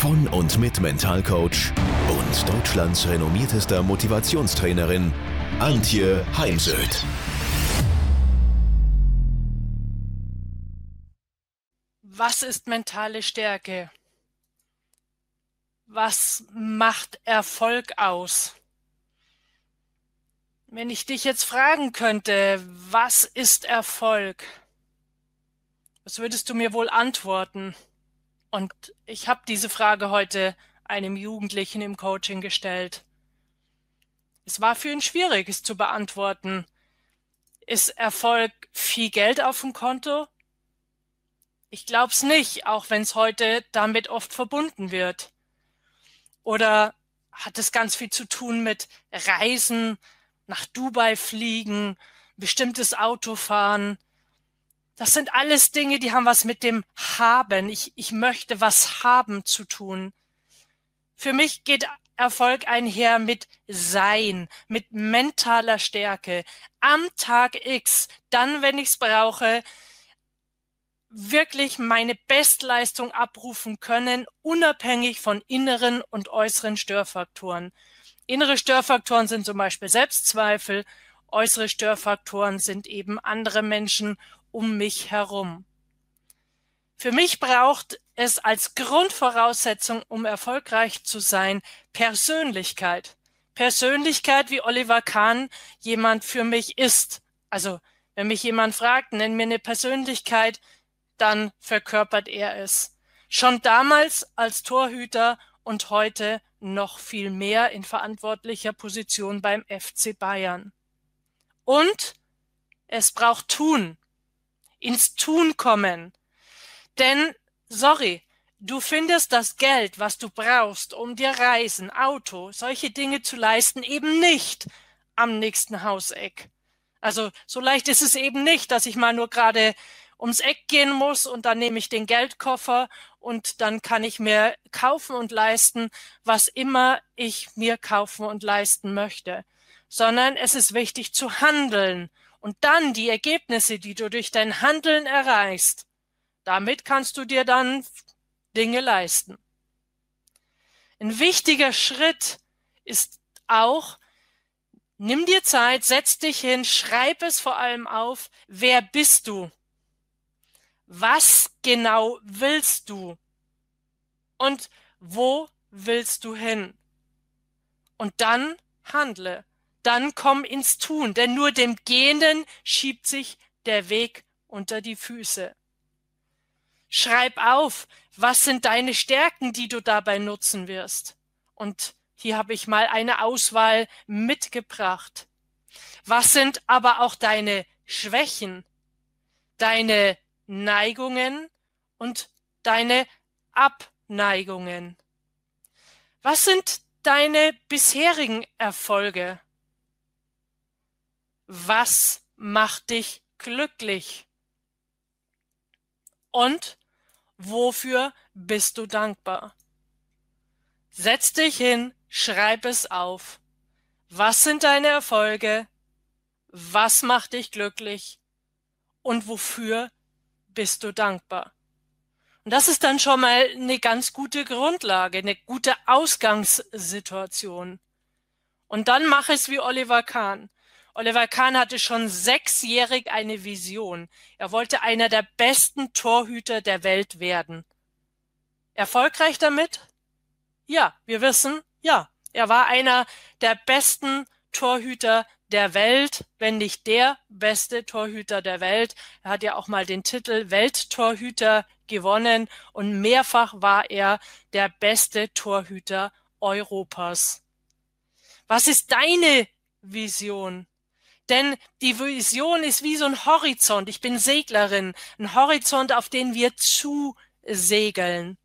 von und mit Mentalcoach und Deutschlands renommiertester Motivationstrainerin Antje Heimsöth. Was ist mentale Stärke? Was macht Erfolg aus? Wenn ich dich jetzt fragen könnte, was ist Erfolg? Was würdest du mir wohl antworten? Und ich habe diese Frage heute einem Jugendlichen im Coaching gestellt. Es war für ihn schwierig, es zu beantworten. Ist Erfolg viel Geld auf dem Konto? Ich glaub's nicht, auch wenn es heute damit oft verbunden wird. Oder hat es ganz viel zu tun mit Reisen, nach Dubai fliegen, bestimmtes Auto fahren, das sind alles Dinge, die haben was mit dem Haben. Ich, ich möchte was haben zu tun. Für mich geht Erfolg einher mit Sein, mit mentaler Stärke. Am Tag X, dann, wenn ich es brauche, wirklich meine Bestleistung abrufen können, unabhängig von inneren und äußeren Störfaktoren. Innere Störfaktoren sind zum Beispiel Selbstzweifel, äußere Störfaktoren sind eben andere Menschen um mich herum. Für mich braucht es als Grundvoraussetzung, um erfolgreich zu sein, Persönlichkeit. Persönlichkeit, wie Oliver Kahn jemand für mich ist. Also, wenn mich jemand fragt, nenn mir eine Persönlichkeit, dann verkörpert er es. Schon damals als Torhüter und heute noch viel mehr in verantwortlicher Position beim FC Bayern. Und es braucht Tun ins Tun kommen. Denn, sorry, du findest das Geld, was du brauchst, um dir Reisen, Auto, solche Dinge zu leisten, eben nicht am nächsten Hauseck. Also so leicht ist es eben nicht, dass ich mal nur gerade ums Eck gehen muss und dann nehme ich den Geldkoffer und dann kann ich mir kaufen und leisten, was immer ich mir kaufen und leisten möchte. Sondern es ist wichtig zu handeln und dann die Ergebnisse, die du durch dein Handeln erreichst, damit kannst du dir dann Dinge leisten. Ein wichtiger Schritt ist auch, nimm dir Zeit, setz dich hin, schreib es vor allem auf, wer bist du? Was genau willst du? Und wo willst du hin? Und dann handle dann komm ins Tun, denn nur dem Gehenden schiebt sich der Weg unter die Füße. Schreib auf, was sind deine Stärken, die du dabei nutzen wirst. Und hier habe ich mal eine Auswahl mitgebracht. Was sind aber auch deine Schwächen, deine Neigungen und deine Abneigungen? Was sind deine bisherigen Erfolge? Was macht dich glücklich? Und wofür bist du dankbar? Setz dich hin, schreib es auf. Was sind deine Erfolge? Was macht dich glücklich? Und wofür bist du dankbar? Und das ist dann schon mal eine ganz gute Grundlage, eine gute Ausgangssituation. Und dann mach es wie Oliver Kahn. Oliver Kahn hatte schon sechsjährig eine Vision. Er wollte einer der besten Torhüter der Welt werden. Erfolgreich damit? Ja, wir wissen, ja. Er war einer der besten Torhüter der Welt, wenn nicht der beste Torhüter der Welt. Er hat ja auch mal den Titel Welttorhüter gewonnen und mehrfach war er der beste Torhüter Europas. Was ist deine Vision? Denn die Vision ist wie so ein Horizont. Ich bin Seglerin. Ein Horizont, auf den wir zusegeln.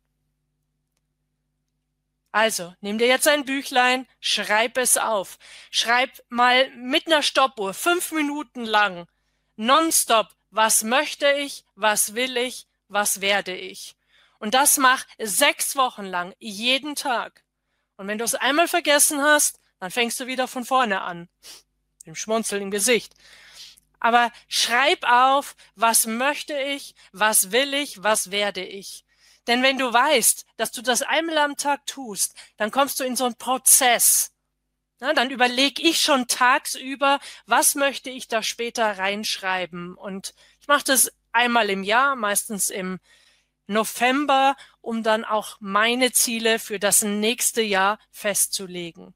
Also, nimm dir jetzt ein Büchlein, schreib es auf. Schreib mal mit einer Stoppuhr fünf Minuten lang, nonstop, was möchte ich, was will ich, was werde ich. Und das mach sechs Wochen lang, jeden Tag. Und wenn du es einmal vergessen hast, dann fängst du wieder von vorne an. Im Schmunzeln im Gesicht. Aber schreib auf, was möchte ich, was will ich, was werde ich. Denn wenn du weißt, dass du das einmal am Tag tust, dann kommst du in so einen Prozess. Ja, dann überlege ich schon tagsüber, was möchte ich da später reinschreiben. Und ich mache das einmal im Jahr, meistens im November, um dann auch meine Ziele für das nächste Jahr festzulegen.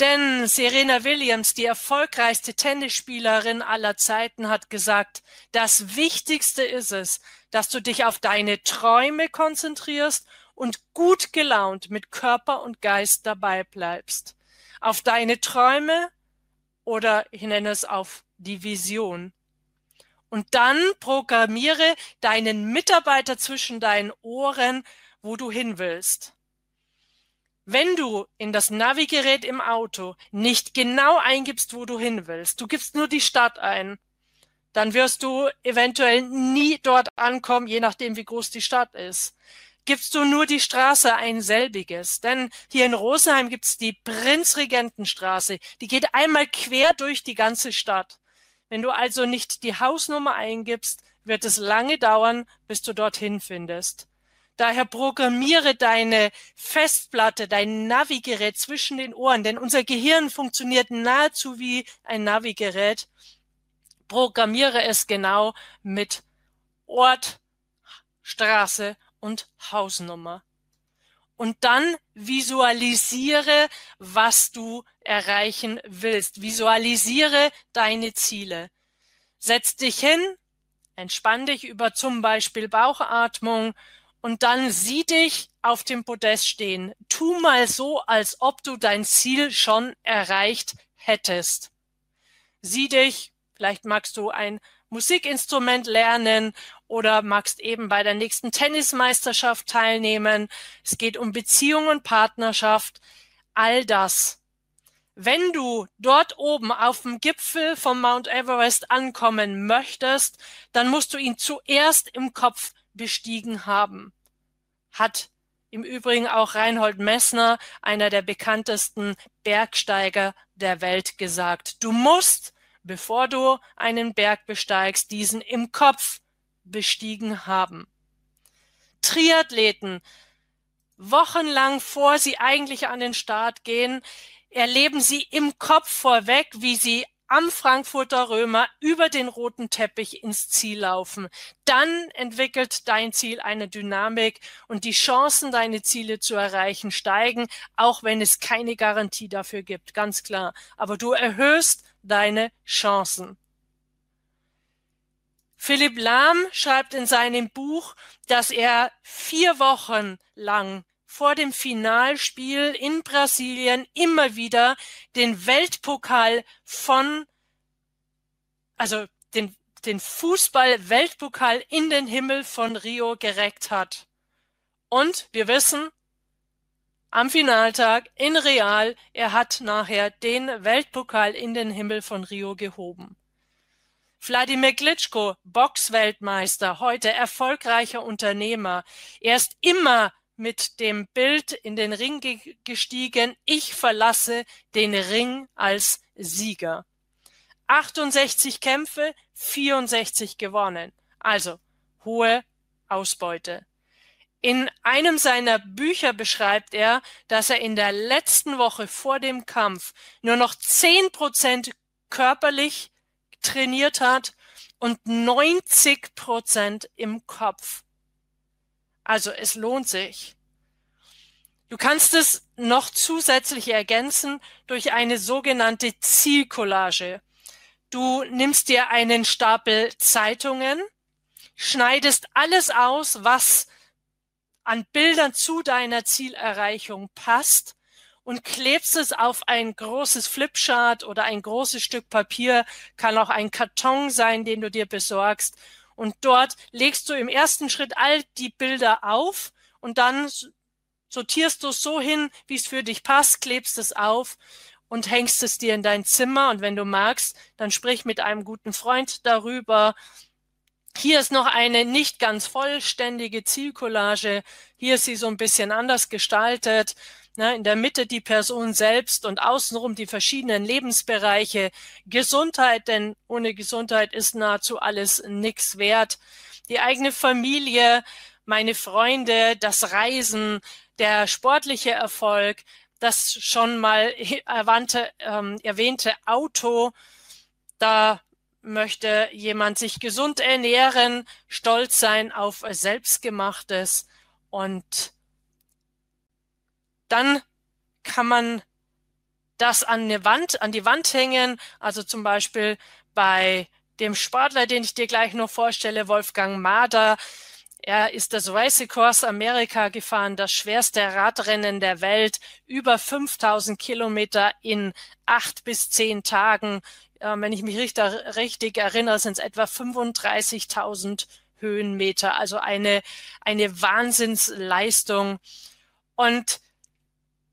Denn Serena Williams, die erfolgreichste Tennisspielerin aller Zeiten, hat gesagt, das Wichtigste ist es, dass du dich auf deine Träume konzentrierst und gut gelaunt mit Körper und Geist dabei bleibst. Auf deine Träume oder ich nenne es auf die Vision. Und dann programmiere deinen Mitarbeiter zwischen deinen Ohren, wo du hin willst. Wenn du in das Navigerät im Auto nicht genau eingibst, wo du hin willst, du gibst nur die Stadt ein, dann wirst du eventuell nie dort ankommen, je nachdem, wie groß die Stadt ist. Gibst du nur die Straße ein selbiges, denn hier in Rosenheim gibt's die Prinzregentenstraße, die geht einmal quer durch die ganze Stadt. Wenn du also nicht die Hausnummer eingibst, wird es lange dauern, bis du dorthin findest. Daher programmiere deine Festplatte, dein Navigerät zwischen den Ohren, denn unser Gehirn funktioniert nahezu wie ein Navigerät. Programmiere es genau mit Ort, Straße und Hausnummer. Und dann visualisiere, was du erreichen willst. Visualisiere deine Ziele. Setz dich hin, entspann dich über zum Beispiel Bauchatmung und dann sieh dich auf dem Podest stehen. Tu mal so, als ob du dein Ziel schon erreicht hättest. Sieh dich, vielleicht magst du ein Musikinstrument lernen oder magst eben bei der nächsten Tennismeisterschaft teilnehmen. Es geht um Beziehung und Partnerschaft. All das. Wenn du dort oben auf dem Gipfel vom Mount Everest ankommen möchtest, dann musst du ihn zuerst im Kopf bestiegen haben. Hat im Übrigen auch Reinhold Messner, einer der bekanntesten Bergsteiger der Welt, gesagt. Du musst, bevor du einen Berg besteigst, diesen im Kopf bestiegen haben. Triathleten, wochenlang vor sie eigentlich an den Start gehen, erleben sie im Kopf vorweg, wie sie am Frankfurter Römer über den roten Teppich ins Ziel laufen. Dann entwickelt dein Ziel eine Dynamik und die Chancen, deine Ziele zu erreichen, steigen, auch wenn es keine Garantie dafür gibt, ganz klar. Aber du erhöhst deine Chancen. Philipp Lahm schreibt in seinem Buch, dass er vier Wochen lang vor dem Finalspiel in Brasilien immer wieder den Weltpokal von, also den, den Fußball-Weltpokal in den Himmel von Rio gereckt hat. Und wir wissen, am Finaltag in Real, er hat nachher den Weltpokal in den Himmel von Rio gehoben. Wladimir Klitschko, Boxweltmeister, heute erfolgreicher Unternehmer. Er ist immer mit dem Bild in den Ring gestiegen, ich verlasse den Ring als Sieger. 68 Kämpfe, 64 gewonnen. Also hohe Ausbeute. In einem seiner Bücher beschreibt er, dass er in der letzten Woche vor dem Kampf nur noch 10 Prozent körperlich trainiert hat und 90 Prozent im Kopf. Also es lohnt sich. Du kannst es noch zusätzlich ergänzen durch eine sogenannte Zielcollage. Du nimmst dir einen Stapel Zeitungen, schneidest alles aus, was an Bildern zu deiner Zielerreichung passt und klebst es auf ein großes Flipchart oder ein großes Stück Papier, kann auch ein Karton sein, den du dir besorgst und dort legst du im ersten Schritt all die Bilder auf und dann sortierst du es so hin, wie es für dich passt, klebst es auf und hängst es dir in dein Zimmer. Und wenn du magst, dann sprich mit einem guten Freund darüber. Hier ist noch eine nicht ganz vollständige Zielcollage. Hier ist sie so ein bisschen anders gestaltet. Ne, in der Mitte die Person selbst und außenrum die verschiedenen Lebensbereiche. Gesundheit, denn ohne Gesundheit ist nahezu alles nichts wert. Die eigene Familie, meine Freunde, das Reisen, der sportliche Erfolg, das schon mal erwähnte, ähm, erwähnte Auto, da möchte jemand sich gesund ernähren, stolz sein auf selbstgemachtes und dann kann man das an eine Wand, an die Wand hängen, also zum Beispiel bei dem Sportler, den ich dir gleich noch vorstelle, Wolfgang Mader, er ist das Race Across America gefahren, das schwerste Radrennen der Welt, über 5000 Kilometer in acht bis zehn Tagen. Äh, wenn ich mich richtig, richtig erinnere, sind es etwa 35.000 Höhenmeter, also eine, eine Wahnsinnsleistung. Und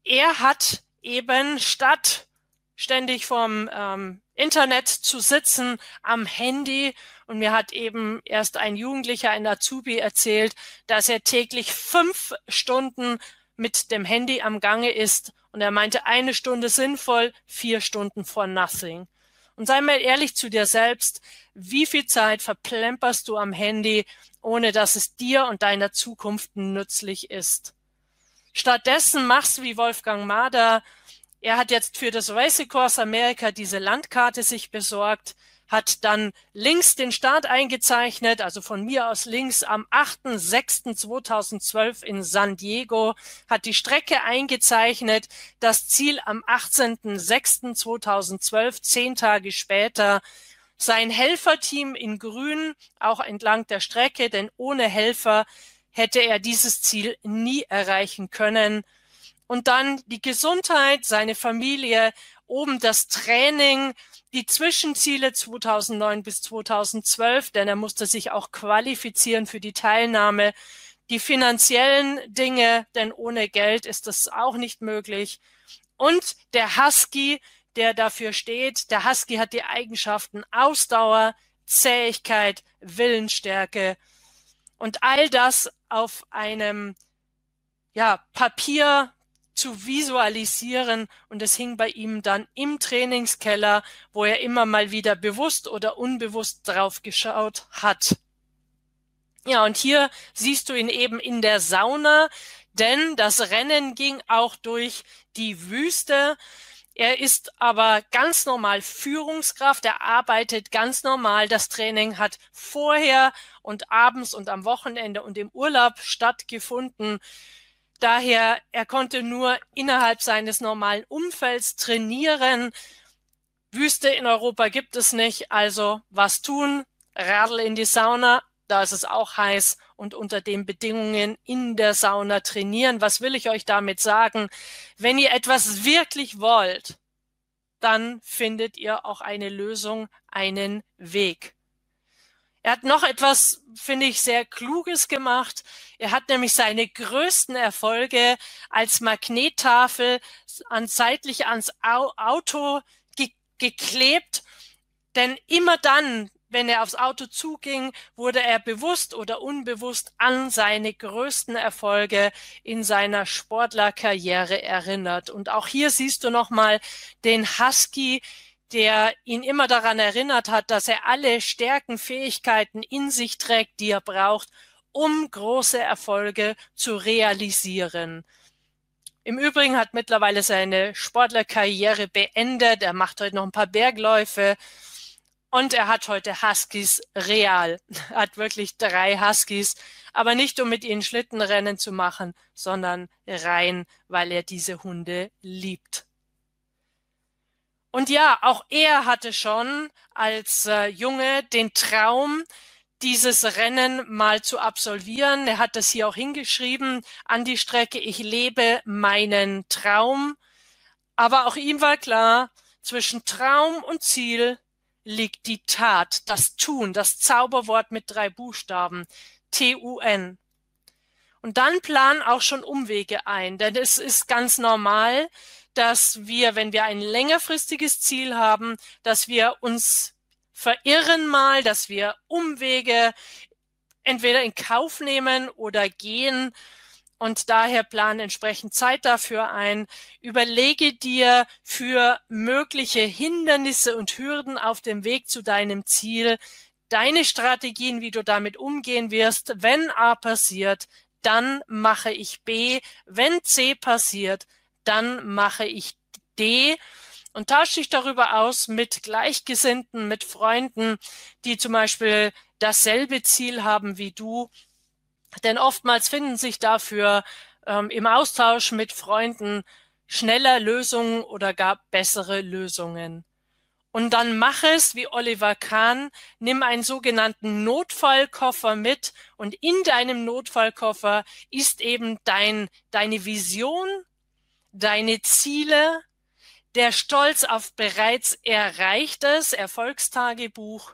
er hat eben statt ständig vom ähm, Internet zu sitzen am Handy und mir hat eben erst ein Jugendlicher, ein Azubi erzählt, dass er täglich fünf Stunden mit dem Handy am Gange ist. Und er meinte, eine Stunde sinnvoll, vier Stunden for nothing. Und sei mal ehrlich zu dir selbst, wie viel Zeit verplemperst du am Handy, ohne dass es dir und deiner Zukunft nützlich ist? Stattdessen machst du wie Wolfgang Mader. Er hat jetzt für das Race Course America diese Landkarte sich besorgt hat dann links den Start eingezeichnet, also von mir aus links am 8.6.2012 in San Diego, hat die Strecke eingezeichnet, das Ziel am 18.06.2012, zehn Tage später, sein Helferteam in Grün, auch entlang der Strecke, denn ohne Helfer hätte er dieses Ziel nie erreichen können. Und dann die Gesundheit, seine Familie, oben das Training, die Zwischenziele 2009 bis 2012, denn er musste sich auch qualifizieren für die Teilnahme. Die finanziellen Dinge, denn ohne Geld ist das auch nicht möglich. Und der Husky, der dafür steht, der Husky hat die Eigenschaften Ausdauer, Zähigkeit, Willensstärke und all das auf einem ja, Papier zu visualisieren und es hing bei ihm dann im Trainingskeller, wo er immer mal wieder bewusst oder unbewusst drauf geschaut hat. Ja, und hier siehst du ihn eben in der Sauna, denn das Rennen ging auch durch die Wüste. Er ist aber ganz normal Führungskraft, er arbeitet ganz normal. Das Training hat vorher und abends und am Wochenende und im Urlaub stattgefunden. Daher, er konnte nur innerhalb seines normalen Umfelds trainieren. Wüste in Europa gibt es nicht, also was tun? Radl in die Sauna, da ist es auch heiß und unter den Bedingungen in der Sauna trainieren. Was will ich euch damit sagen? Wenn ihr etwas wirklich wollt, dann findet ihr auch eine Lösung, einen Weg. Er hat noch etwas, finde ich, sehr Kluges gemacht. Er hat nämlich seine größten Erfolge als Magnettafel an seitlich ans Auto ge geklebt. Denn immer dann, wenn er aufs Auto zuging, wurde er bewusst oder unbewusst an seine größten Erfolge in seiner Sportlerkarriere erinnert. Und auch hier siehst du nochmal den Husky, der ihn immer daran erinnert hat, dass er alle Stärken, Fähigkeiten in sich trägt, die er braucht, um große Erfolge zu realisieren. Im Übrigen hat mittlerweile seine Sportlerkarriere beendet. Er macht heute noch ein paar Bergläufe und er hat heute Huskies real. Er hat wirklich drei Huskies, aber nicht um mit ihnen Schlittenrennen zu machen, sondern rein, weil er diese Hunde liebt. Und ja, auch er hatte schon als äh, Junge den Traum, dieses Rennen mal zu absolvieren. Er hat das hier auch hingeschrieben an die Strecke. Ich lebe meinen Traum. Aber auch ihm war klar, zwischen Traum und Ziel liegt die Tat, das Tun, das Zauberwort mit drei Buchstaben, T-U-N. Und dann plan auch schon Umwege ein, denn es ist ganz normal, dass wir, wenn wir ein längerfristiges Ziel haben, dass wir uns verirren mal, dass wir Umwege entweder in Kauf nehmen oder gehen und daher plan entsprechend Zeit dafür ein. Überlege dir für mögliche Hindernisse und Hürden auf dem Weg zu deinem Ziel deine Strategien, wie du damit umgehen wirst. Wenn A passiert, dann mache ich B. Wenn C passiert, dann mache ich D und tausche dich darüber aus mit Gleichgesinnten, mit Freunden, die zum Beispiel dasselbe Ziel haben wie du. Denn oftmals finden sich dafür ähm, im Austausch mit Freunden schneller Lösungen oder gar bessere Lösungen. Und dann mach es wie Oliver Kahn, nimm einen sogenannten Notfallkoffer mit und in deinem Notfallkoffer ist eben dein, deine Vision, deine Ziele, der Stolz auf bereits Erreichtes, Erfolgstagebuch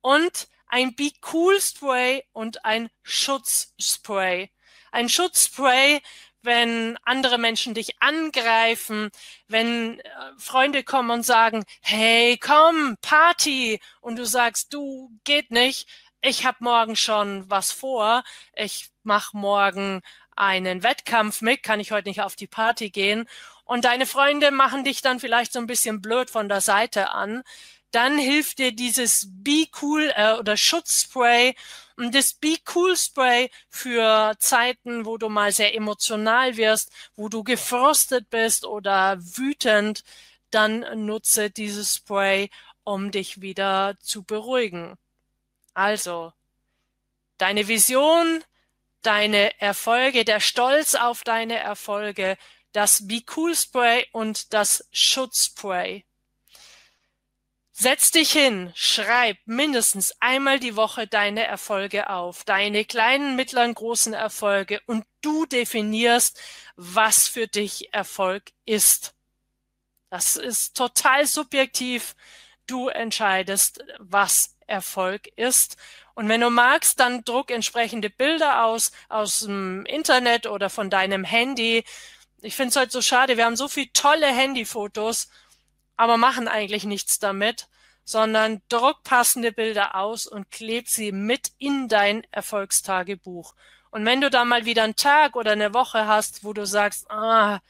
und ein Be Cool Spray und ein Schutzspray. Ein Schutzspray, wenn andere Menschen dich angreifen, wenn äh, Freunde kommen und sagen, hey, komm, Party, und du sagst, du geht nicht, ich habe morgen schon was vor, ich mach morgen einen Wettkampf mit, kann ich heute nicht auf die Party gehen. Und deine Freunde machen dich dann vielleicht so ein bisschen blöd von der Seite an. Dann hilft dir dieses Be Cool äh, oder Schutzspray und das Be Cool Spray für Zeiten, wo du mal sehr emotional wirst, wo du gefrostet bist oder wütend, dann nutze dieses Spray, um dich wieder zu beruhigen. Also, deine Vision, deine Erfolge, der Stolz auf deine Erfolge, das Be Cool Spray und das Schutzspray. Setz dich hin, schreib mindestens einmal die Woche deine Erfolge auf, deine kleinen, mittleren, großen Erfolge und du definierst, was für dich Erfolg ist. Das ist total subjektiv. Du entscheidest, was Erfolg ist. Und wenn du magst, dann druck entsprechende Bilder aus, aus dem Internet oder von deinem Handy. Ich finde es halt so schade. Wir haben so viele tolle Handyfotos, aber machen eigentlich nichts damit, sondern druck passende Bilder aus und kleb sie mit in dein Erfolgstagebuch. Und wenn du da mal wieder einen Tag oder eine Woche hast, wo du sagst, ah,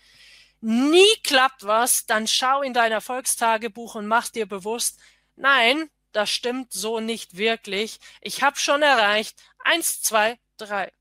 nie klappt was, dann schau in dein Erfolgstagebuch und mach dir bewusst, nein, das stimmt so nicht wirklich. Ich habe schon erreicht. Eins, zwei, drei.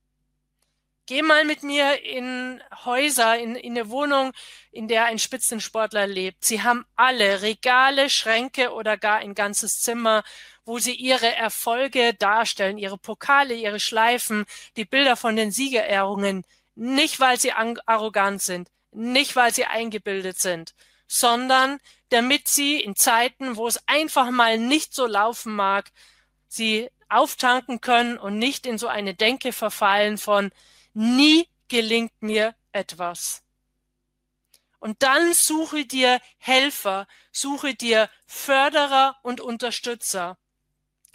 Geh mal mit mir in Häuser, in, in eine Wohnung, in der ein Spitzensportler lebt. Sie haben alle Regale, Schränke oder gar ein ganzes Zimmer, wo sie ihre Erfolge darstellen, ihre Pokale, ihre Schleifen, die Bilder von den Siegerehrungen. Nicht, weil sie arrogant sind, nicht, weil sie eingebildet sind, sondern damit sie in Zeiten, wo es einfach mal nicht so laufen mag, sie auftanken können und nicht in so eine Denke verfallen von nie gelingt mir etwas. Und dann suche dir Helfer, suche dir Förderer und Unterstützer.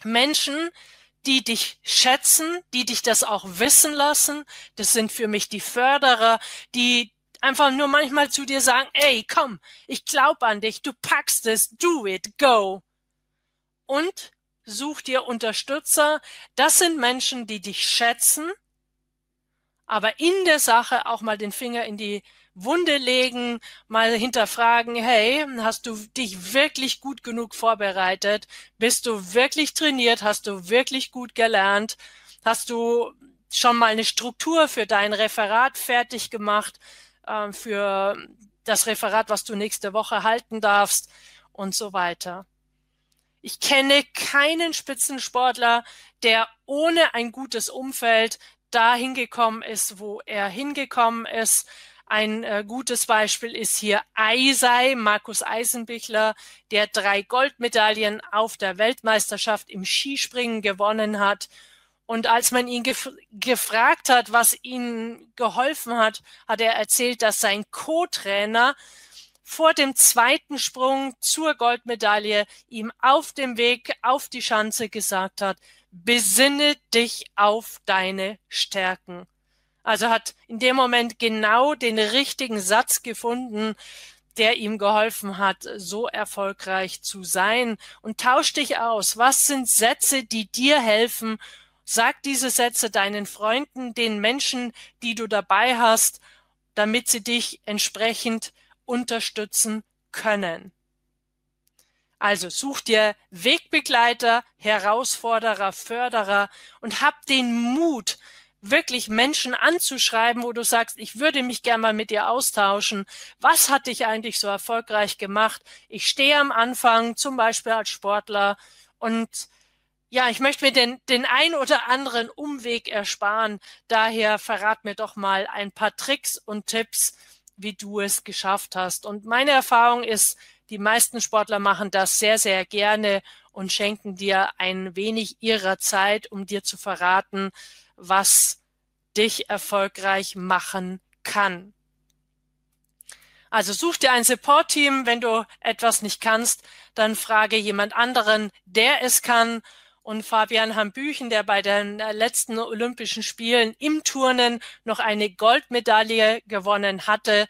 Menschen, die dich schätzen, die dich das auch wissen lassen. Das sind für mich die Förderer, die einfach nur manchmal zu dir sagen, ey, komm, ich glaub an dich, du packst es, do it, go. Und such dir Unterstützer. Das sind Menschen, die dich schätzen, aber in der Sache auch mal den Finger in die Wunde legen, mal hinterfragen, hey, hast du dich wirklich gut genug vorbereitet? Bist du wirklich trainiert? Hast du wirklich gut gelernt? Hast du schon mal eine Struktur für dein Referat fertig gemacht? äh, für das Referat, was du nächste Woche halten darfst und so weiter. Ich kenne keinen Spitzensportler, der ohne ein gutes Umfeld dahin gekommen ist, wo er hingekommen ist. Ein äh, gutes Beispiel ist hier Eisei, Markus Eisenbichler, der drei Goldmedaillen auf der Weltmeisterschaft im Skispringen gewonnen hat und als man ihn gef gefragt hat, was ihm geholfen hat, hat er erzählt, dass sein Co-Trainer vor dem zweiten Sprung zur Goldmedaille ihm auf dem Weg auf die Schanze gesagt hat, besinne dich auf deine Stärken. Also hat in dem Moment genau den richtigen Satz gefunden, der ihm geholfen hat, so erfolgreich zu sein. Und tausch dich aus. Was sind Sätze, die dir helfen? Sag diese Sätze deinen Freunden, den Menschen, die du dabei hast, damit sie dich entsprechend unterstützen können. Also such dir Wegbegleiter, Herausforderer, Förderer und hab den Mut, wirklich Menschen anzuschreiben, wo du sagst, ich würde mich gerne mal mit dir austauschen. Was hat dich eigentlich so erfolgreich gemacht? Ich stehe am Anfang, zum Beispiel als Sportler und ja, ich möchte mir den, den ein oder anderen Umweg ersparen. Daher verrat mir doch mal ein paar Tricks und Tipps, wie du es geschafft hast. Und meine Erfahrung ist, die meisten Sportler machen das sehr, sehr gerne und schenken dir ein wenig ihrer Zeit, um dir zu verraten, was dich erfolgreich machen kann. Also such dir ein Support-Team. Wenn du etwas nicht kannst, dann frage jemand anderen, der es kann. Und Fabian Hambüchen, der bei den letzten Olympischen Spielen im Turnen noch eine Goldmedaille gewonnen hatte,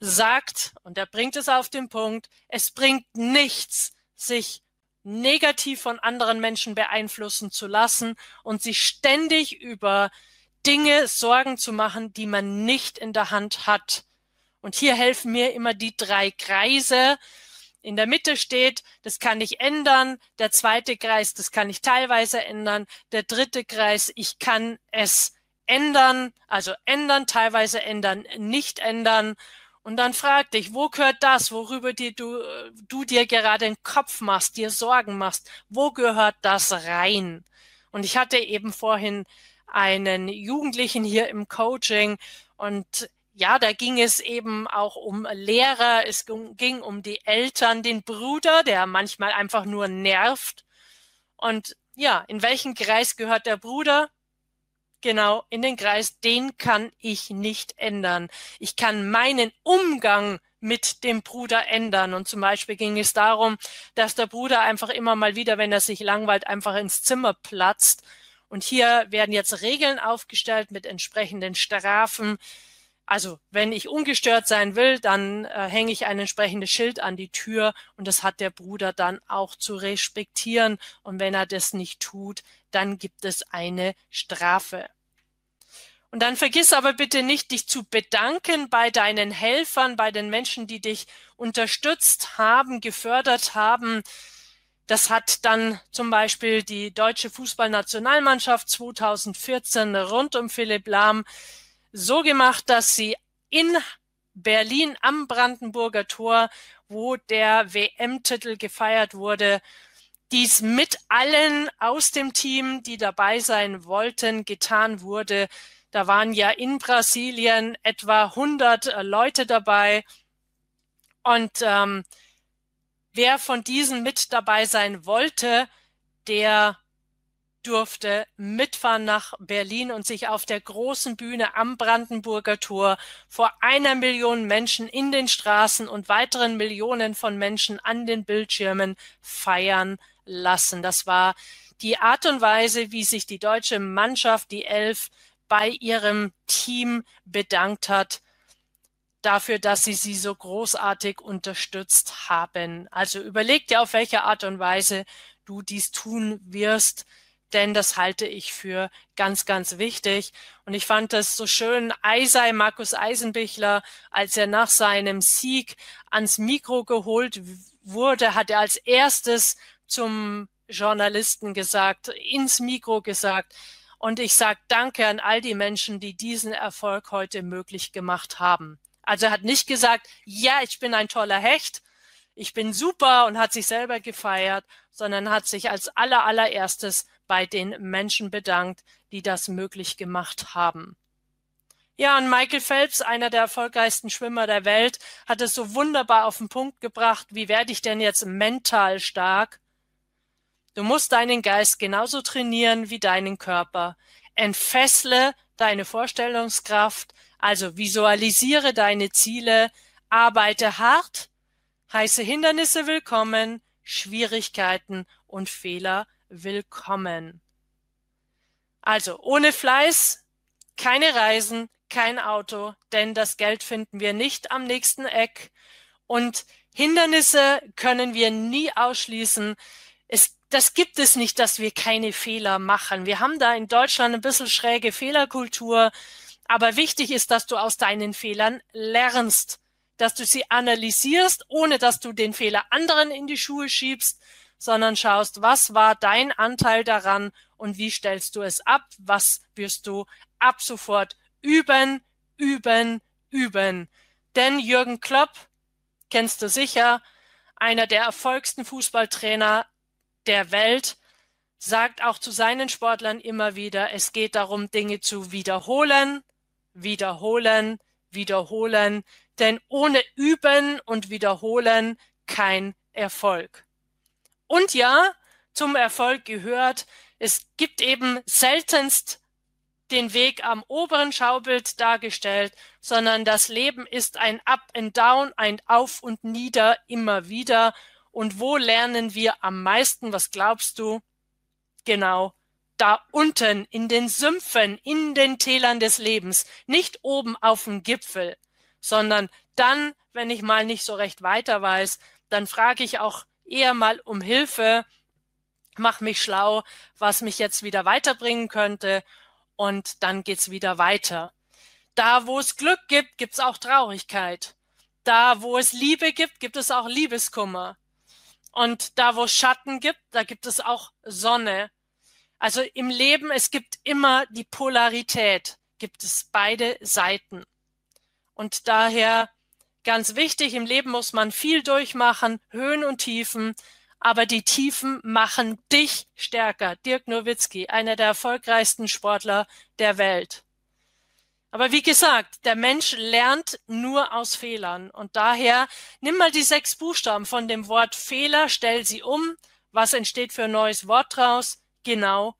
sagt, und er bringt es auf den Punkt, es bringt nichts, sich negativ von anderen Menschen beeinflussen zu lassen und sich ständig über Dinge Sorgen zu machen, die man nicht in der Hand hat. Und hier helfen mir immer die drei Kreise. In der Mitte steht, das kann ich ändern. Der zweite Kreis, das kann ich teilweise ändern. Der dritte Kreis, ich kann es ändern, also ändern, teilweise ändern, nicht ändern. Und dann frag dich, wo gehört das, worüber dir du, du dir gerade den Kopf machst, dir Sorgen machst, wo gehört das rein? Und ich hatte eben vorhin einen Jugendlichen hier im Coaching und ja, da ging es eben auch um Lehrer, es ging um die Eltern, den Bruder, der manchmal einfach nur nervt. Und ja, in welchen Kreis gehört der Bruder? Genau, in den Kreis, den kann ich nicht ändern. Ich kann meinen Umgang mit dem Bruder ändern. Und zum Beispiel ging es darum, dass der Bruder einfach immer mal wieder, wenn er sich langweilt, einfach ins Zimmer platzt. Und hier werden jetzt Regeln aufgestellt mit entsprechenden Strafen. Also wenn ich ungestört sein will, dann äh, hänge ich ein entsprechendes Schild an die Tür und das hat der Bruder dann auch zu respektieren. Und wenn er das nicht tut, dann gibt es eine Strafe. Und dann vergiss aber bitte nicht, dich zu bedanken bei deinen Helfern, bei den Menschen, die dich unterstützt haben, gefördert haben. Das hat dann zum Beispiel die deutsche Fußballnationalmannschaft 2014 rund um Philipp Lahm so gemacht, dass sie in Berlin am Brandenburger Tor, wo der WM-Titel gefeiert wurde, dies mit allen aus dem Team, die dabei sein wollten, getan wurde. Da waren ja in Brasilien etwa 100 äh, Leute dabei. Und ähm, wer von diesen mit dabei sein wollte, der durfte mitfahren nach Berlin und sich auf der großen Bühne am Brandenburger Tor vor einer Million Menschen in den Straßen und weiteren Millionen von Menschen an den Bildschirmen feiern lassen. Das war die Art und Weise, wie sich die deutsche Mannschaft, die Elf, bei ihrem Team bedankt hat dafür, dass sie sie so großartig unterstützt haben. Also überleg dir, auf welche Art und Weise du dies tun wirst, denn das halte ich für ganz, ganz wichtig. Und ich fand das so schön, Eisei, Markus Eisenbichler, als er nach seinem Sieg ans Mikro geholt wurde, hat er als erstes zum Journalisten gesagt, ins Mikro gesagt, und ich sage Danke an all die Menschen, die diesen Erfolg heute möglich gemacht haben. Also er hat nicht gesagt, ja, ich bin ein toller Hecht, ich bin super und hat sich selber gefeiert, sondern hat sich als aller allererstes bei den Menschen bedankt, die das möglich gemacht haben. Ja, und Michael Phelps, einer der erfolgreichsten Schwimmer der Welt, hat es so wunderbar auf den Punkt gebracht, wie werde ich denn jetzt mental stark? Du musst deinen Geist genauso trainieren wie deinen Körper. Entfessle deine Vorstellungskraft, also visualisiere deine Ziele, arbeite hart, heiße Hindernisse willkommen, Schwierigkeiten und Fehler willkommen. Also ohne Fleiß keine Reisen, kein Auto, denn das Geld finden wir nicht am nächsten Eck. Und Hindernisse können wir nie ausschließen. Es, das gibt es nicht, dass wir keine Fehler machen. Wir haben da in Deutschland ein bisschen schräge Fehlerkultur. Aber wichtig ist, dass du aus deinen Fehlern lernst, dass du sie analysierst, ohne dass du den Fehler anderen in die Schuhe schiebst, sondern schaust, was war dein Anteil daran und wie stellst du es ab, was wirst du ab sofort üben, üben, üben. Denn Jürgen Klopp, kennst du sicher, einer der erfolgsten Fußballtrainer der Welt, sagt auch zu seinen Sportlern immer wieder, es geht darum, Dinge zu wiederholen, wiederholen, wiederholen, denn ohne Üben und Wiederholen kein Erfolg. Und ja, zum Erfolg gehört, es gibt eben seltenst den Weg am oberen Schaubild dargestellt, sondern das Leben ist ein Up and Down, ein Auf und Nieder immer wieder. Und wo lernen wir am meisten? Was glaubst du? Genau, da unten in den Sümpfen, in den Tälern des Lebens, nicht oben auf dem Gipfel, sondern dann, wenn ich mal nicht so recht weiter weiß, dann frage ich auch eher mal um Hilfe, mach mich schlau, was mich jetzt wieder weiterbringen könnte und dann geht's wieder weiter. Da, wo es Glück gibt, gibt's auch Traurigkeit. Da, wo es Liebe gibt, gibt es auch Liebeskummer. Und da, wo es Schatten gibt, da gibt es auch Sonne. Also im Leben, es gibt immer die Polarität, gibt es beide Seiten. Und daher ganz wichtig, im Leben muss man viel durchmachen, Höhen und Tiefen, aber die Tiefen machen dich stärker. Dirk Nowitzki, einer der erfolgreichsten Sportler der Welt. Aber wie gesagt, der Mensch lernt nur aus Fehlern. Und daher nimm mal die sechs Buchstaben von dem Wort Fehler, stell sie um. Was entsteht für ein neues Wort draus? Genau.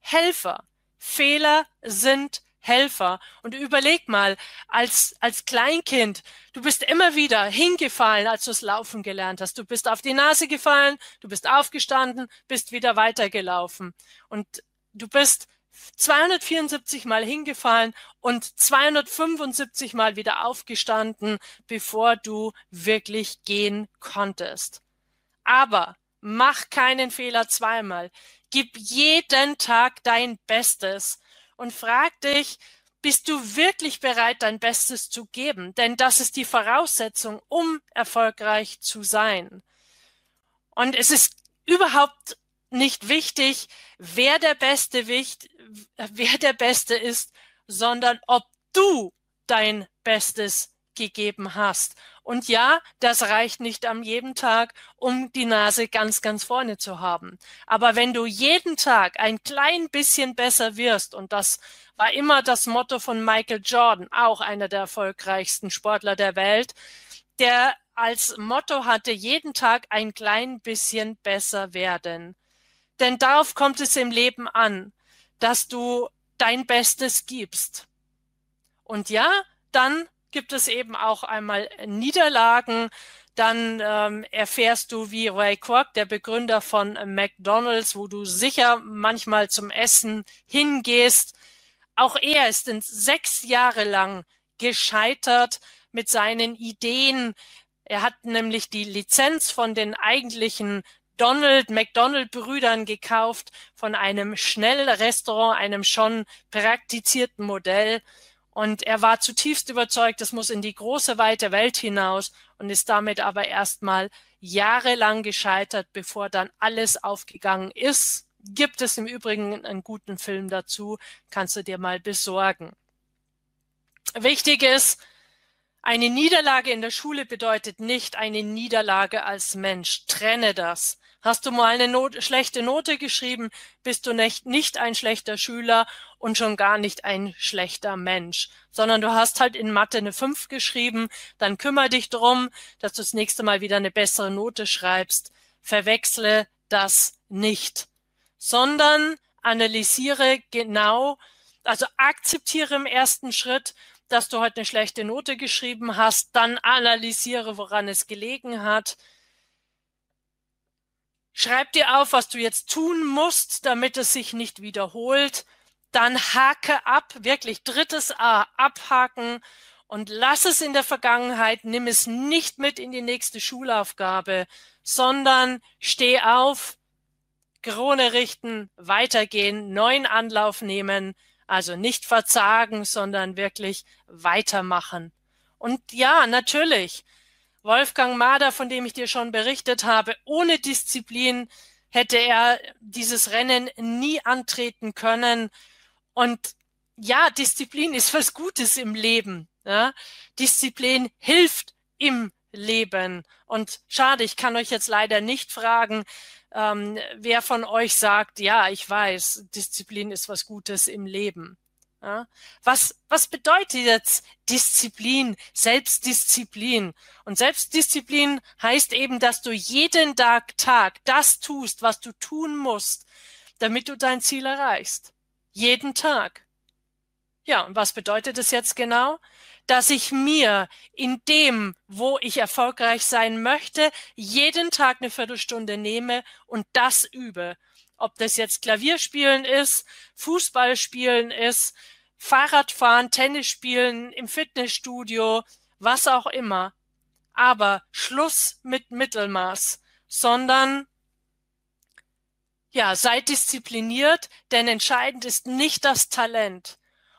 Helfer. Fehler sind Helfer. Und überleg mal, als, als Kleinkind, du bist immer wieder hingefallen, als du es laufen gelernt hast. Du bist auf die Nase gefallen, du bist aufgestanden, bist wieder weitergelaufen. Und du bist 274 Mal hingefallen und 275 Mal wieder aufgestanden, bevor du wirklich gehen konntest. Aber mach keinen Fehler zweimal. Gib jeden Tag dein Bestes und frag dich, bist du wirklich bereit, dein Bestes zu geben? Denn das ist die Voraussetzung, um erfolgreich zu sein. Und es ist überhaupt nicht wichtig, wer der Beste, wer der Beste ist, sondern ob du dein Bestes gegeben hast. Und ja, das reicht nicht am jeden Tag, um die Nase ganz, ganz vorne zu haben. Aber wenn du jeden Tag ein klein bisschen besser wirst, und das war immer das Motto von Michael Jordan, auch einer der erfolgreichsten Sportler der Welt, der als Motto hatte, jeden Tag ein klein bisschen besser werden. Denn darauf kommt es im Leben an, dass du dein Bestes gibst. Und ja, dann gibt es eben auch einmal Niederlagen. Dann ähm, erfährst du, wie Ray Kroc, der Begründer von McDonald's, wo du sicher manchmal zum Essen hingehst. Auch er ist in sechs Jahre lang gescheitert mit seinen Ideen. Er hat nämlich die Lizenz von den eigentlichen Donald McDonald Brüdern gekauft von einem Schnellrestaurant, einem schon praktizierten Modell und er war zutiefst überzeugt, es muss in die große, weite Welt hinaus und ist damit aber erstmal jahrelang gescheitert, bevor dann alles aufgegangen ist. Gibt es im Übrigen einen guten Film dazu, kannst du dir mal besorgen. Wichtig ist, eine Niederlage in der Schule bedeutet nicht eine Niederlage als Mensch. Trenne das. Hast du mal eine Not schlechte Note geschrieben, bist du nicht, nicht ein schlechter Schüler und schon gar nicht ein schlechter Mensch, sondern du hast halt in Mathe eine 5 geschrieben, dann kümmere dich drum, dass du das nächste Mal wieder eine bessere Note schreibst. Verwechsle das nicht, sondern analysiere genau, also akzeptiere im ersten Schritt, dass du heute eine schlechte Note geschrieben hast, dann analysiere, woran es gelegen hat, Schreib dir auf, was du jetzt tun musst, damit es sich nicht wiederholt. dann hake ab, wirklich drittes A, abhaken und lass es in der Vergangenheit, nimm es nicht mit in die nächste Schulaufgabe, sondern steh auf, Krone richten, weitergehen, neuen Anlauf nehmen, also nicht verzagen, sondern wirklich weitermachen. Und ja, natürlich, Wolfgang Mader, von dem ich dir schon berichtet habe, ohne Disziplin hätte er dieses Rennen nie antreten können. Und ja, Disziplin ist was Gutes im Leben. Ja? Disziplin hilft im Leben. Und schade, ich kann euch jetzt leider nicht fragen, ähm, wer von euch sagt, ja, ich weiß, Disziplin ist was Gutes im Leben. Ja? Was, was bedeutet jetzt Disziplin, Selbstdisziplin? Und Selbstdisziplin heißt eben, dass du jeden Tag, Tag das tust, was du tun musst, damit du dein Ziel erreichst. Jeden Tag. Ja, und was bedeutet es jetzt genau? Dass ich mir in dem, wo ich erfolgreich sein möchte, jeden Tag eine Viertelstunde nehme und das übe. Ob das jetzt Klavierspielen ist, Fußballspielen ist, Fahrradfahren, Tennis spielen, im Fitnessstudio, was auch immer. Aber Schluss mit Mittelmaß, sondern ja, sei diszipliniert, denn entscheidend ist nicht das Talent.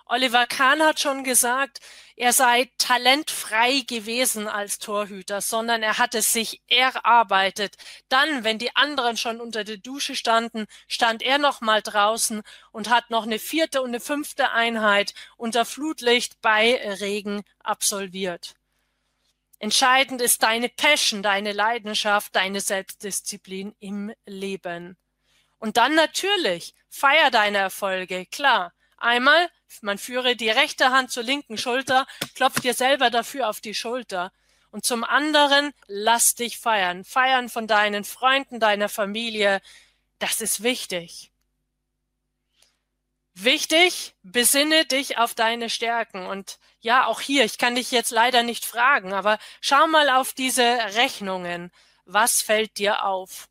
Oliver Kahn hat schon gesagt, er sei talentfrei gewesen als Torhüter, sondern er hat es sich erarbeitet. Dann, wenn die anderen schon unter der Dusche standen, stand er noch mal draußen und hat noch eine vierte und eine fünfte Einheit unter Flutlicht bei Regen absolviert. Entscheidend ist deine Passion, deine Leidenschaft, deine Selbstdisziplin im Leben. Und dann natürlich, feier deine Erfolge, klar. Einmal, man führe die rechte Hand zur linken Schulter, klopf dir selber dafür auf die Schulter. Und zum anderen, lass dich feiern. Feiern von deinen Freunden, deiner Familie. Das ist wichtig. Wichtig, besinne dich auf deine Stärken. Und ja, auch hier, ich kann dich jetzt leider nicht fragen, aber schau mal auf diese Rechnungen. Was fällt dir auf?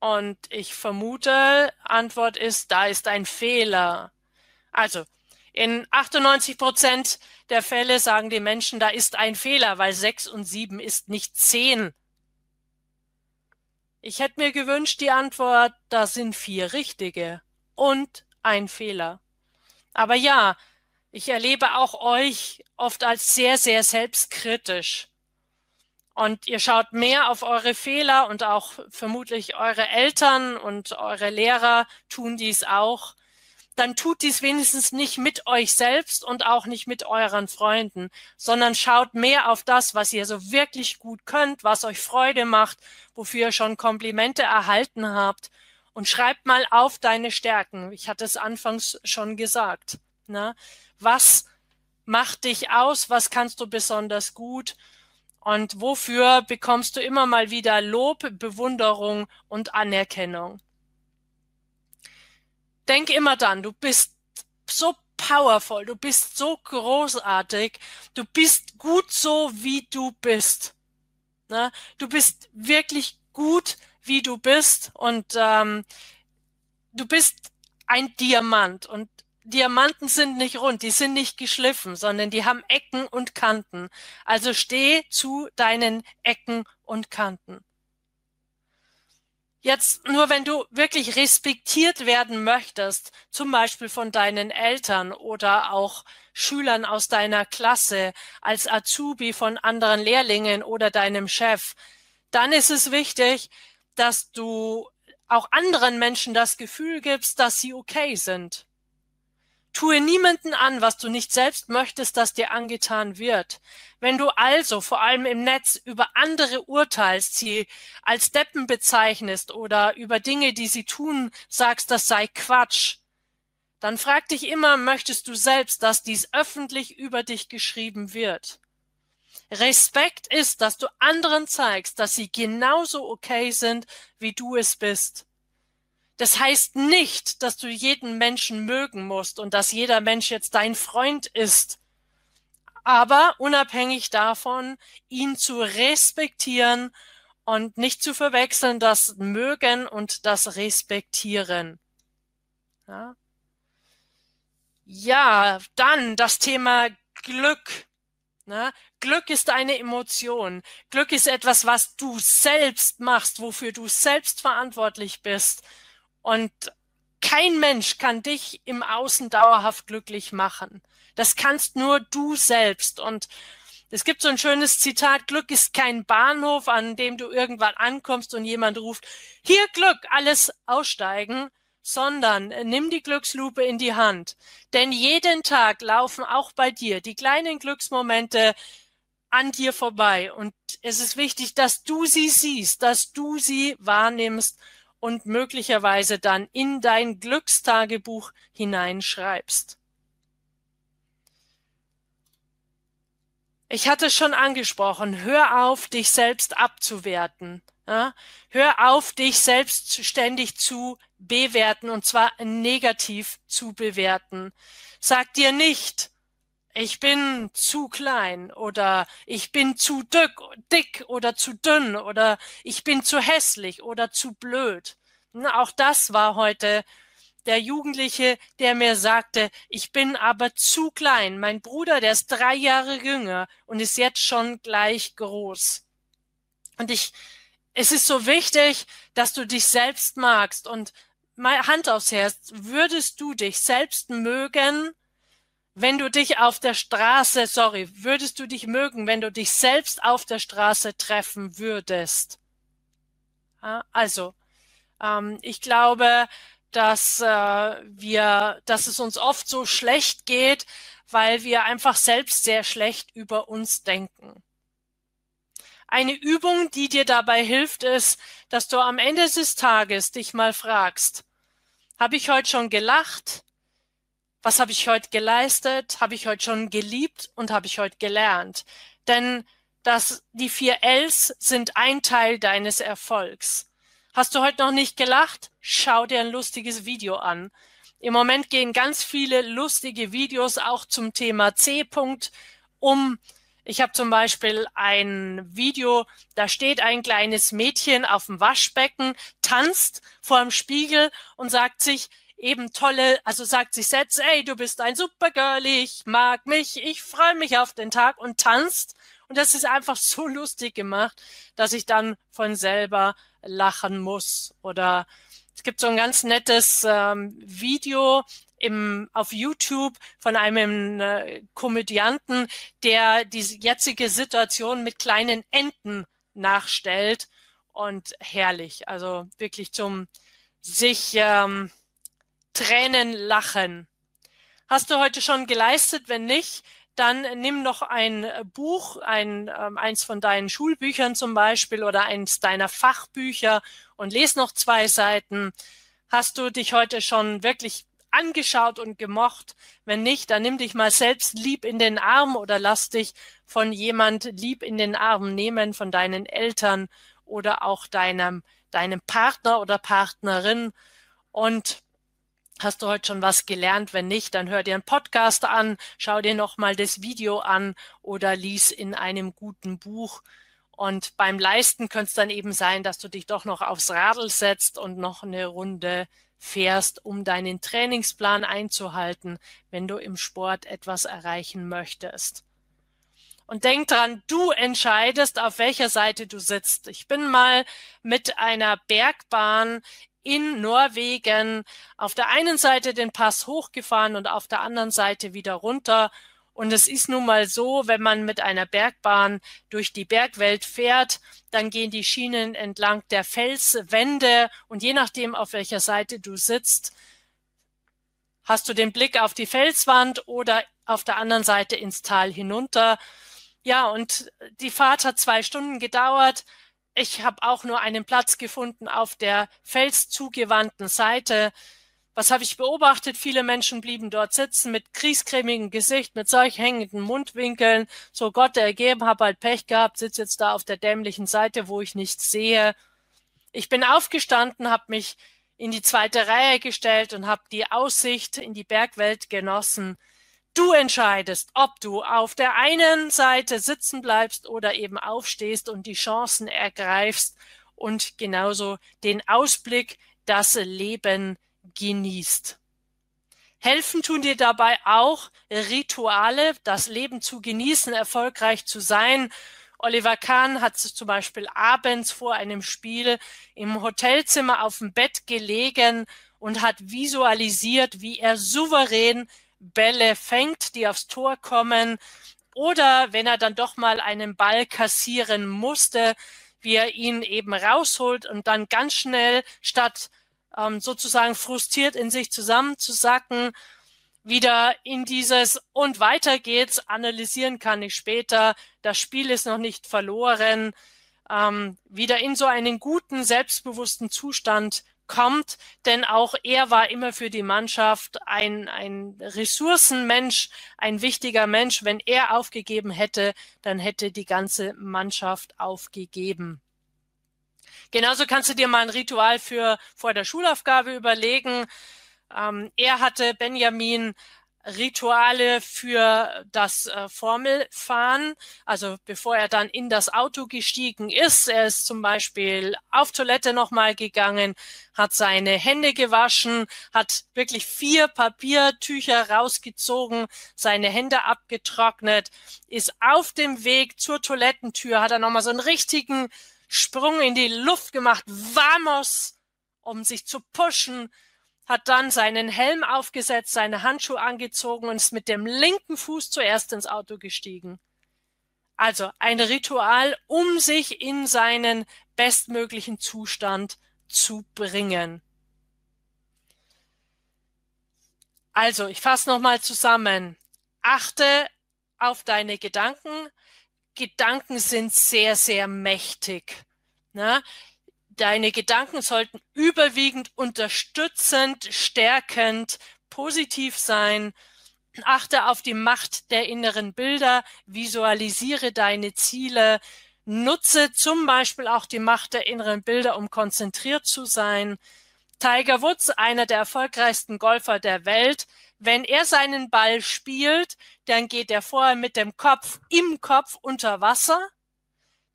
Und ich vermute, Antwort ist, da ist ein Fehler. Also, in 98 Prozent der Fälle sagen die Menschen, da ist ein Fehler, weil sechs und sieben ist nicht zehn. Ich hätte mir gewünscht, die Antwort, da sind vier richtige und ein Fehler. Aber ja, ich erlebe auch euch oft als sehr, sehr selbstkritisch und ihr schaut mehr auf eure Fehler und auch vermutlich eure Eltern und eure Lehrer tun dies auch, dann tut dies wenigstens nicht mit euch selbst und auch nicht mit euren Freunden, sondern schaut mehr auf das, was ihr so wirklich gut könnt, was euch Freude macht, wofür ihr schon Komplimente erhalten habt und schreibt mal auf deine Stärken. Ich hatte es anfangs schon gesagt. Ne? Was macht dich aus? Was kannst du besonders gut? Und wofür bekommst du immer mal wieder Lob, Bewunderung und Anerkennung? Denk immer dann, du bist so powerful, du bist so großartig, du bist gut so, wie du bist. Ne? Du bist wirklich gut, wie du bist und ähm, du bist ein Diamant und Diamanten sind nicht rund, die sind nicht geschliffen, sondern die haben Ecken und Kanten. Also steh zu deinen Ecken und Kanten. Jetzt nur, wenn du wirklich respektiert werden möchtest, zum Beispiel von deinen Eltern oder auch Schülern aus deiner Klasse, als Azubi von anderen Lehrlingen oder deinem Chef, dann ist es wichtig, dass du auch anderen Menschen das Gefühl gibst, dass sie okay sind. Tue niemanden an, was du nicht selbst möchtest, dass dir angetan wird. Wenn du also vor allem im Netz über andere urteilst, sie als Deppen bezeichnest oder über Dinge, die sie tun, sagst, das sei Quatsch, dann frag dich immer, möchtest du selbst, dass dies öffentlich über dich geschrieben wird? Respekt ist, dass du anderen zeigst, dass sie genauso okay sind, wie du es bist. Das heißt nicht, dass du jeden Menschen mögen musst und dass jeder Mensch jetzt dein Freund ist. Aber unabhängig davon, ihn zu respektieren und nicht zu verwechseln, das Mögen und das Respektieren. Ja, ja dann das Thema Glück. Ne? Glück ist eine Emotion. Glück ist etwas, was du selbst machst, wofür du selbst verantwortlich bist. Und kein Mensch kann dich im Außen dauerhaft glücklich machen. Das kannst nur du selbst. Und es gibt so ein schönes Zitat, Glück ist kein Bahnhof, an dem du irgendwann ankommst und jemand ruft, hier Glück, alles aussteigen, sondern nimm die Glückslupe in die Hand. Denn jeden Tag laufen auch bei dir die kleinen Glücksmomente an dir vorbei. Und es ist wichtig, dass du sie siehst, dass du sie wahrnimmst und möglicherweise dann in dein Glückstagebuch hineinschreibst. Ich hatte schon angesprochen, hör auf, dich selbst abzuwerten. Ja? Hör auf, dich selbst ständig zu bewerten und zwar negativ zu bewerten. Sag dir nicht, ich bin zu klein oder ich bin zu dick, oder zu dünn oder ich bin zu hässlich oder zu blöd. Auch das war heute der Jugendliche, der mir sagte, ich bin aber zu klein. Mein Bruder, der ist drei Jahre jünger und ist jetzt schon gleich groß. Und ich, es ist so wichtig, dass du dich selbst magst und Hand aufs Herz, würdest du dich selbst mögen, wenn du dich auf der Straße, sorry, würdest du dich mögen, wenn du dich selbst auf der Straße treffen würdest? Also, ähm, ich glaube, dass äh, wir, dass es uns oft so schlecht geht, weil wir einfach selbst sehr schlecht über uns denken. Eine Übung, die dir dabei hilft, ist, dass du am Ende des Tages dich mal fragst, habe ich heute schon gelacht? Was habe ich heute geleistet? Habe ich heute schon geliebt und habe ich heute gelernt? Denn das, die vier Ls sind ein Teil deines Erfolgs. Hast du heute noch nicht gelacht? Schau dir ein lustiges Video an. Im Moment gehen ganz viele lustige Videos auch zum Thema C-Punkt um. Ich habe zum Beispiel ein Video, da steht ein kleines Mädchen auf dem Waschbecken, tanzt vor dem Spiegel und sagt sich eben tolle, also sagt sich Sätze, ey, du bist ein Supergirl, ich mag mich, ich freue mich auf den Tag und tanzt. Und das ist einfach so lustig gemacht, dass ich dann von selber lachen muss. Oder es gibt so ein ganz nettes ähm, Video im, auf YouTube von einem äh, Komödianten, der die jetzige Situation mit kleinen Enten nachstellt. Und herrlich. Also wirklich zum sich ähm, Tränen lachen. Hast du heute schon geleistet? Wenn nicht, dann nimm noch ein Buch, ein, ähm, eins von deinen Schulbüchern zum Beispiel oder eins deiner Fachbücher und lese noch zwei Seiten. Hast du dich heute schon wirklich angeschaut und gemocht? Wenn nicht, dann nimm dich mal selbst lieb in den Arm oder lass dich von jemand lieb in den Arm nehmen, von deinen Eltern oder auch deinem, deinem Partner oder Partnerin. Und Hast du heute schon was gelernt? Wenn nicht, dann hör dir einen Podcast an, schau dir nochmal das Video an oder lies in einem guten Buch. Und beim Leisten könnte es dann eben sein, dass du dich doch noch aufs Radl setzt und noch eine Runde fährst, um deinen Trainingsplan einzuhalten, wenn du im Sport etwas erreichen möchtest. Und denk dran, du entscheidest, auf welcher Seite du sitzt. Ich bin mal mit einer Bergbahn in Norwegen auf der einen Seite den Pass hochgefahren und auf der anderen Seite wieder runter. Und es ist nun mal so, wenn man mit einer Bergbahn durch die Bergwelt fährt, dann gehen die Schienen entlang der Felswände und je nachdem, auf welcher Seite du sitzt, hast du den Blick auf die Felswand oder auf der anderen Seite ins Tal hinunter. Ja, und die Fahrt hat zwei Stunden gedauert ich habe auch nur einen Platz gefunden auf der felszugewandten Seite. Was habe ich beobachtet? Viele Menschen blieben dort sitzen mit kriescremigem Gesicht, mit solch hängenden Mundwinkeln. So Gott ergeben, habe halt Pech gehabt, sitze jetzt da auf der dämlichen Seite, wo ich nichts sehe. Ich bin aufgestanden, habe mich in die zweite Reihe gestellt und habe die Aussicht in die Bergwelt genossen. Du entscheidest, ob du auf der einen Seite sitzen bleibst oder eben aufstehst und die Chancen ergreifst und genauso den Ausblick, das Leben genießt. Helfen tun dir dabei auch Rituale, das Leben zu genießen, erfolgreich zu sein. Oliver Kahn hat zum Beispiel abends vor einem Spiel im Hotelzimmer auf dem Bett gelegen und hat visualisiert, wie er souverän Bälle fängt, die aufs Tor kommen. Oder wenn er dann doch mal einen Ball kassieren musste, wie er ihn eben rausholt und dann ganz schnell statt ähm, sozusagen frustriert in sich zusammenzusacken, wieder in dieses und weiter geht's, analysieren kann ich später, das Spiel ist noch nicht verloren, ähm, wieder in so einen guten, selbstbewussten Zustand kommt, denn auch er war immer für die Mannschaft ein, ein Ressourcenmensch, ein wichtiger Mensch. Wenn er aufgegeben hätte, dann hätte die ganze Mannschaft aufgegeben. Genauso kannst du dir mal ein Ritual für vor der Schulaufgabe überlegen. Ähm, er hatte Benjamin Rituale für das äh, Formelfahren, also bevor er dann in das Auto gestiegen ist. Er ist zum Beispiel auf Toilette nochmal gegangen, hat seine Hände gewaschen, hat wirklich vier Papiertücher rausgezogen, seine Hände abgetrocknet, ist auf dem Weg zur Toilettentür, hat er nochmal so einen richtigen Sprung in die Luft gemacht, vamos, um sich zu pushen, hat dann seinen Helm aufgesetzt, seine Handschuhe angezogen und ist mit dem linken Fuß zuerst ins Auto gestiegen. Also ein Ritual, um sich in seinen bestmöglichen Zustand zu bringen. Also, ich fasse nochmal zusammen. Achte auf deine Gedanken, Gedanken sind sehr, sehr mächtig. Ne? Deine Gedanken sollten überwiegend unterstützend, stärkend, positiv sein. Achte auf die Macht der inneren Bilder, visualisiere deine Ziele, nutze zum Beispiel auch die Macht der inneren Bilder, um konzentriert zu sein. Tiger Woods, einer der erfolgreichsten Golfer der Welt, wenn er seinen Ball spielt, dann geht er vorher mit dem Kopf im Kopf unter Wasser.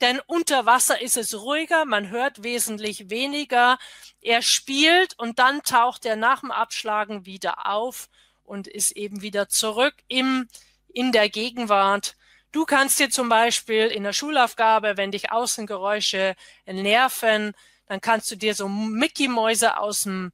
Denn unter Wasser ist es ruhiger, man hört wesentlich weniger. Er spielt und dann taucht er nach dem Abschlagen wieder auf und ist eben wieder zurück im, in der Gegenwart. Du kannst dir zum Beispiel in der Schulaufgabe, wenn dich Außengeräusche nerven, dann kannst du dir so Mickey-Mäuse aus dem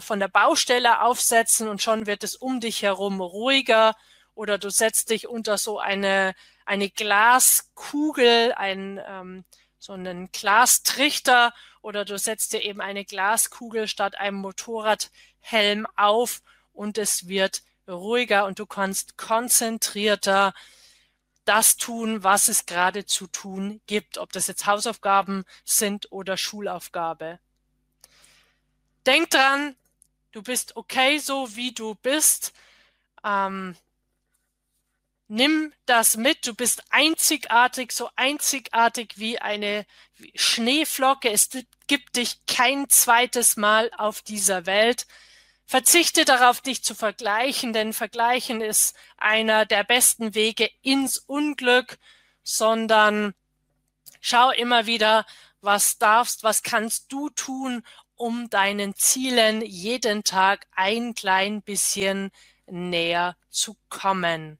von der Baustelle aufsetzen und schon wird es um dich herum ruhiger oder du setzt dich unter so eine, eine Glaskugel, ein, ähm, so einen Glastrichter oder du setzt dir eben eine Glaskugel statt einem Motorradhelm auf und es wird ruhiger und du kannst konzentrierter das tun, was es gerade zu tun gibt, ob das jetzt Hausaufgaben sind oder Schulaufgabe. Denk dran, du bist okay so, wie du bist. Ähm, nimm das mit. Du bist einzigartig, so einzigartig wie eine Schneeflocke. Es gibt dich kein zweites Mal auf dieser Welt. Verzichte darauf, dich zu vergleichen, denn Vergleichen ist einer der besten Wege ins Unglück, sondern schau immer wieder, was darfst, was kannst du tun, um deinen Zielen jeden Tag ein klein bisschen näher zu kommen.